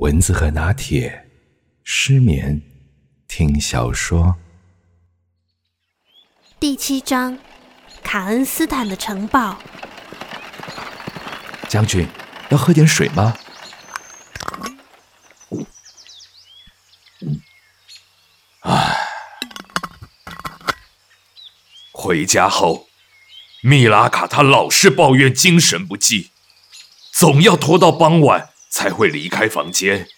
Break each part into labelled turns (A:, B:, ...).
A: 蚊子和拿铁，失眠听小说。
B: 第七章，卡恩斯坦的城堡。
A: 将军，要喝点水吗？
C: 唉，回家后，米拉卡他老是抱怨精神不济，总要拖到傍晚才会离开房间。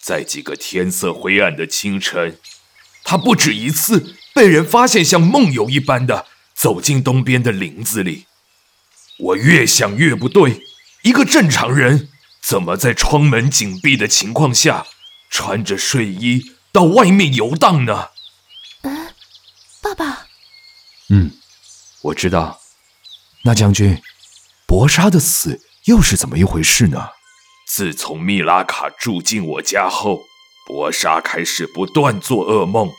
C: 在几个天色灰暗的清晨，他不止一次被人发现像梦游一般的走进东边的林子里。我越想越不对，一个正常人怎么在窗门紧闭的情况下，穿着睡衣到外面游荡呢？
B: 嗯，爸爸。
A: 嗯，我知道。那将军，博莎的死又是怎么一回事呢？
C: 自从密拉卡住进我家后，博莎开始不断做噩梦，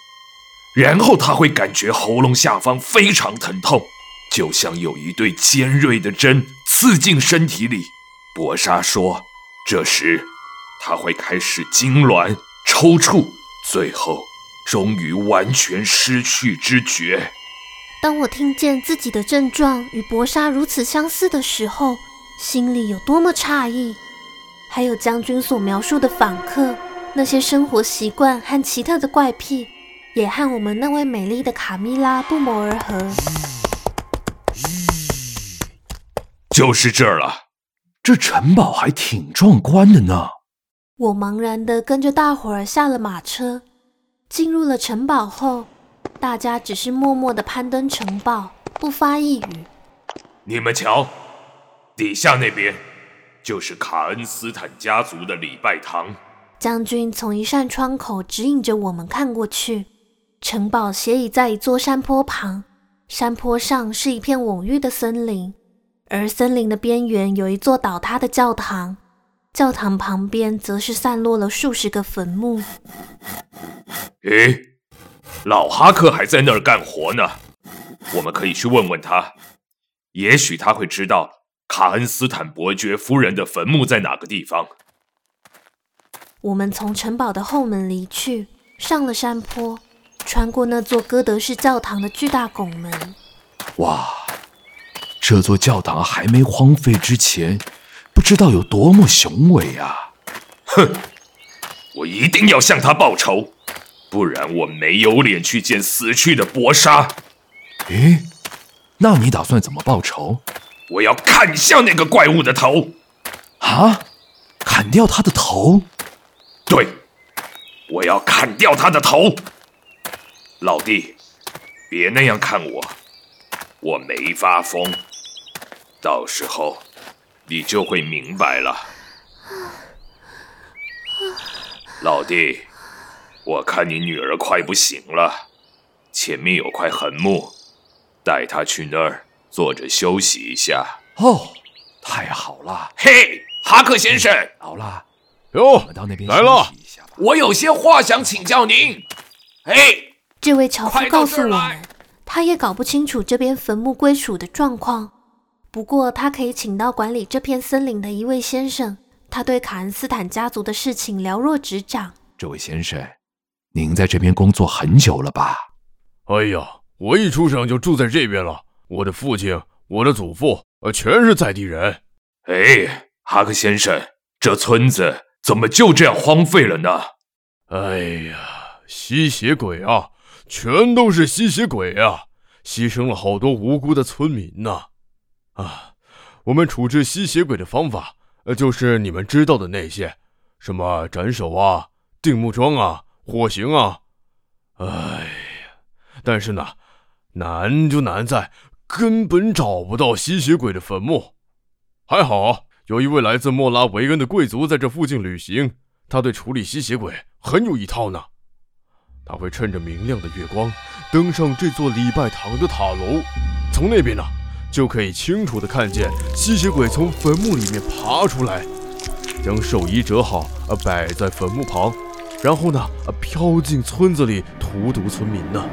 C: 然后他会感觉喉咙下方非常疼痛。就像有一对尖锐的针刺进身体里，博莎说：“这时他会开始痉挛、抽搐，最后终于完全失去知觉。”
B: 当我听见自己的症状与博莎如此相似的时候，心里有多么诧异！还有将军所描述的访客，那些生活习惯和奇特的怪癖，也和我们那位美丽的卡蜜拉不谋而合。
C: 就是这儿了，
A: 这城堡还挺壮观的呢。
B: 我茫然地跟着大伙儿下了马车，进入了城堡后，大家只是默默地攀登城堡，不发一语。
C: 你们瞧，底下那边就是卡恩斯坦家族的礼拜堂。
B: 将军从一扇窗口指引着我们看过去，城堡斜倚在一座山坡旁。山坡上是一片蓊郁的森林，而森林的边缘有一座倒塌的教堂，教堂旁边则是散落了数十个坟墓。
C: 诶，老哈克还在那儿干活呢，我们可以去问问他，也许他会知道卡恩斯坦伯爵夫人的坟墓在哪个地方。
B: 我们从城堡的后门离去，上了山坡。穿过那座哥德式教堂的巨大拱门，
A: 哇！这座教堂还没荒废之前，不知道有多么雄伟啊！
C: 哼，我一定要向他报仇，不然我没有脸去见死去的博莎。
A: 诶，那你打算怎么报仇？
C: 我要砍下那个怪物的头！
A: 啊？砍掉他的头？
C: 对，我要砍掉他的头。老弟，别那样看我，我没发疯，到时候你就会明白了。老弟，我看你女儿快不行了，前面有块横木，带她去那儿坐着休息一下。
A: 哦，太好了！
C: 嘿，哈克先生，
A: 好了，
D: 哟，我们到那边来了，
C: 我有些话想请教您。嘿。
B: 这位樵夫告诉我们，他也搞不清楚这边坟墓归属的状况。不过，他可以请到管理这片森林的一位先生，他对卡恩斯坦家族的事情了若指掌。
A: 这位先生，您在这边工作很久了吧？
D: 哎呀，我一出生就住在这边了。我的父亲、我的祖父，呃，全是在地人。
C: 哎，哈克先生，这村子怎么就这样荒废了呢？
D: 哎呀，吸血鬼啊！全都是吸血鬼啊！牺牲了好多无辜的村民呐！啊，我们处置吸血鬼的方法，呃，就是你们知道的那些，什么斩首啊、定木桩啊、火刑啊。哎呀，但是呢，难就难在根本找不到吸血鬼的坟墓。还好有一位来自莫拉维恩的贵族在这附近旅行，他对处理吸血鬼很有一套呢。他会趁着明亮的月光登上这座礼拜堂的塔楼，从那边呢，就可以清楚地看见吸血鬼从坟墓里面爬出来，将寿衣折好，呃，摆在坟墓旁，然后呢，呃，飘进村子里荼毒村民呢。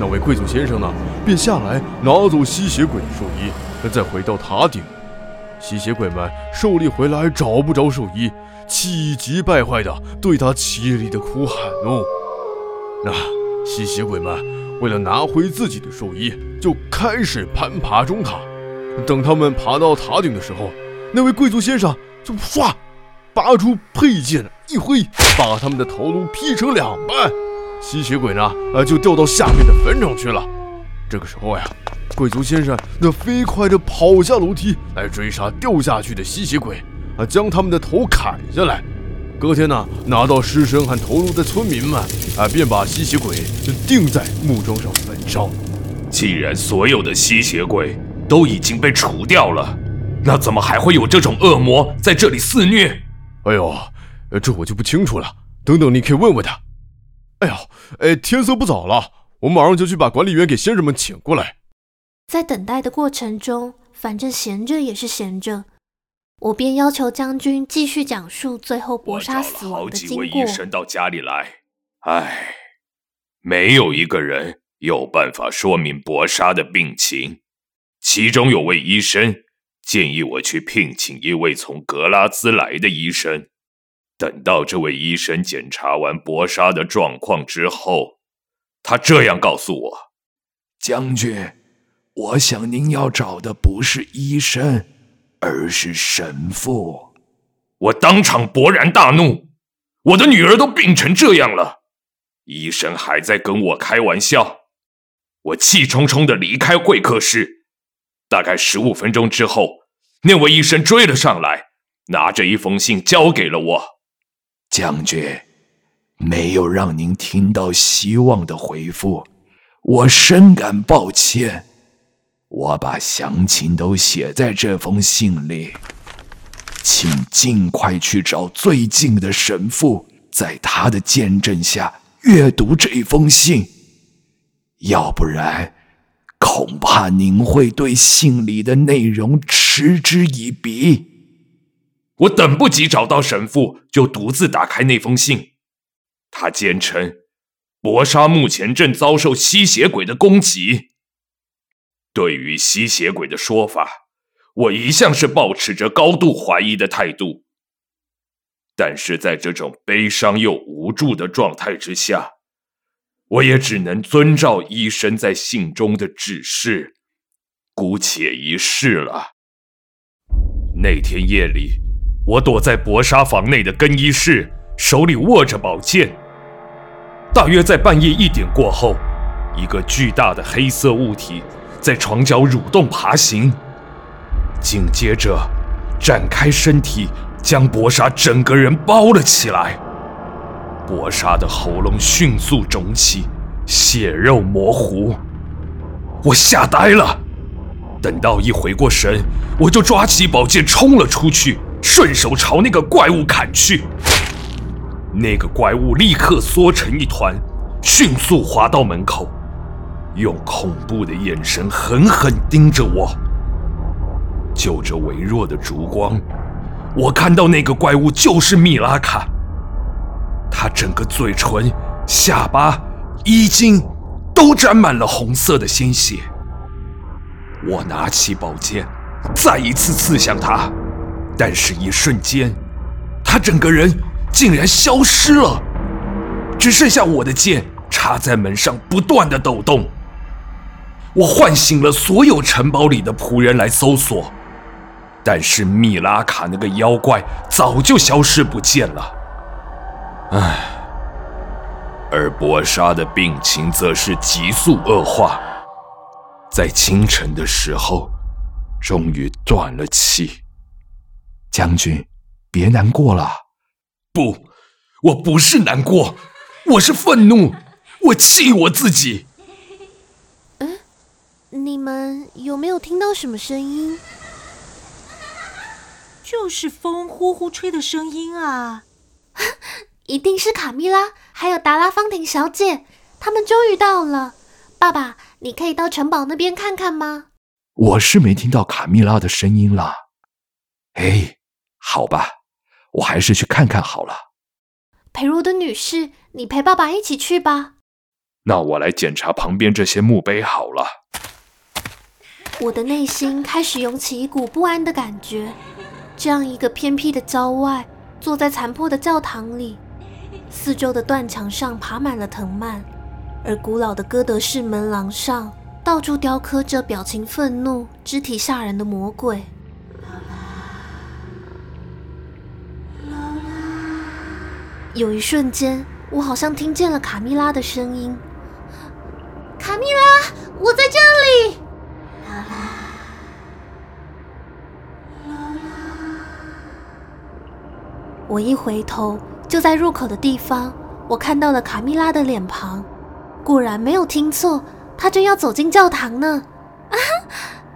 D: 那位贵族先生呢，便下来拿走吸血鬼的兽衣，再回到塔顶，吸血鬼们狩猎回来找不着兽医，气急败坏的对他凄厉的哭喊哦。那吸血鬼们为了拿回自己的兽医，就开始攀爬中塔。等他们爬到塔顶的时候，那位贵族先生就唰，拔出佩剑一挥，把他们的头颅劈成两半。吸血鬼呢，呃，就掉到下面的坟场去了。这个时候呀，贵族先生那飞快地跑下楼梯来追杀掉下去的吸血鬼，啊，将他们的头砍下来。隔天呢，拿到尸身和头颅的村民们，啊，便把吸血鬼就钉在木桩上焚烧。
C: 既然所有的吸血鬼都已经被除掉了，那怎么还会有这种恶魔在这里肆虐？
D: 哎呦，这我就不清楚了。等等，你可以问问他。哎呀，哎，天色不早了，我马上就去把管理员给先生们请过来。
B: 在等待的过程中，反正闲着也是闲着，我便要求将军继续讲述最后搏杀死亡的经过。
C: 我找了好几位医生到家里来，唉，没有一个人有办法说明搏杀的病情。其中有位医生建议我去聘请一位从格拉兹来的医生。等到这位医生检查完搏杀的状况之后，他这样告诉我：“
A: 将军，我想您要找的不是医生，而是神父。”
C: 我当场勃然大怒：“我的女儿都病成这样了，医生还在跟我开玩笑！”我气冲冲地离开会客室。大概十五分钟之后，那位医生追了上来，拿着一封信交给了我。
A: 将军，没有让您听到希望的回复，我深感抱歉。我把详情都写在这封信里，请尽快去找最近的神父，在他的见证下阅读这封信，要不然，恐怕您会对信里的内容嗤之以鼻。
C: 我等不及找到神父，就独自打开那封信。他坚称，博沙目前正遭受吸血鬼的攻击。对于吸血鬼的说法，我一向是抱持着高度怀疑的态度。但是在这种悲伤又无助的状态之下，我也只能遵照医生在信中的指示，姑且一试了。那天夜里。我躲在薄纱房内的更衣室，手里握着宝剑。大约在半夜一点过后，一个巨大的黑色物体在床角蠕动爬行，紧接着展开身体，将薄纱整个人包了起来。薄纱的喉咙迅速肿起，血肉模糊。我吓呆了。等到一回过神，我就抓起宝剑冲了出去。顺手朝那个怪物砍去，那个怪物立刻缩成一团，迅速滑到门口，用恐怖的眼神狠狠盯着我。就着微弱的烛光，我看到那个怪物就是米拉卡。他整个嘴唇、下巴、衣襟都沾满了红色的鲜血。我拿起宝剑，再一次刺向他。但是，一瞬间，他整个人竟然消失了，只剩下我的剑插在门上，不断的抖动。我唤醒了所有城堡里的仆人来搜索，但是米拉卡那个妖怪早就消失不见了。唉，而博莎的病情则是急速恶化，在清晨的时候，终于断了气。
A: 将军，别难过了。
C: 不，我不是难过，我是愤怒，我气我自己。
B: 嗯，你们有没有听到什么声音？
E: 就是风呼呼吹的声音啊！
B: 一定是卡蜜拉，还有达拉芳婷小姐，他们终于到了。爸爸，你可以到城堡那边看看吗？
A: 我是没听到卡蜜拉的声音了。哎。好吧，我还是去看看好了。
B: 裴罗的女士，你陪爸爸一起去吧。
C: 那我来检查旁边这些墓碑好了。
B: 我的内心开始涌起一股不安的感觉。这样一个偏僻的郊外，坐在残破的教堂里，四周的断墙上爬满了藤蔓，而古老的哥德式门廊上到处雕刻着表情愤怒、肢体吓人的魔鬼。有一瞬间，我好像听见了卡蜜拉的声音：“卡蜜拉，我在这里。”我一回头，就在入口的地方，我看到了卡蜜拉的脸庞。果然没有听错，她正要走进教堂呢。啊，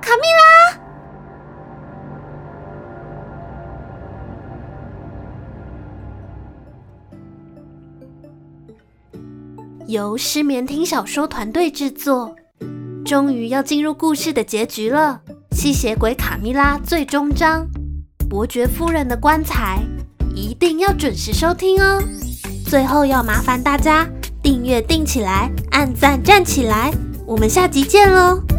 B: 卡蜜拉！由失眠听小说团队制作，终于要进入故事的结局了。吸血鬼卡蜜拉最终章，伯爵夫人的棺材，一定要准时收听哦。最后要麻烦大家订阅订起来，按赞站起来，我们下集见喽。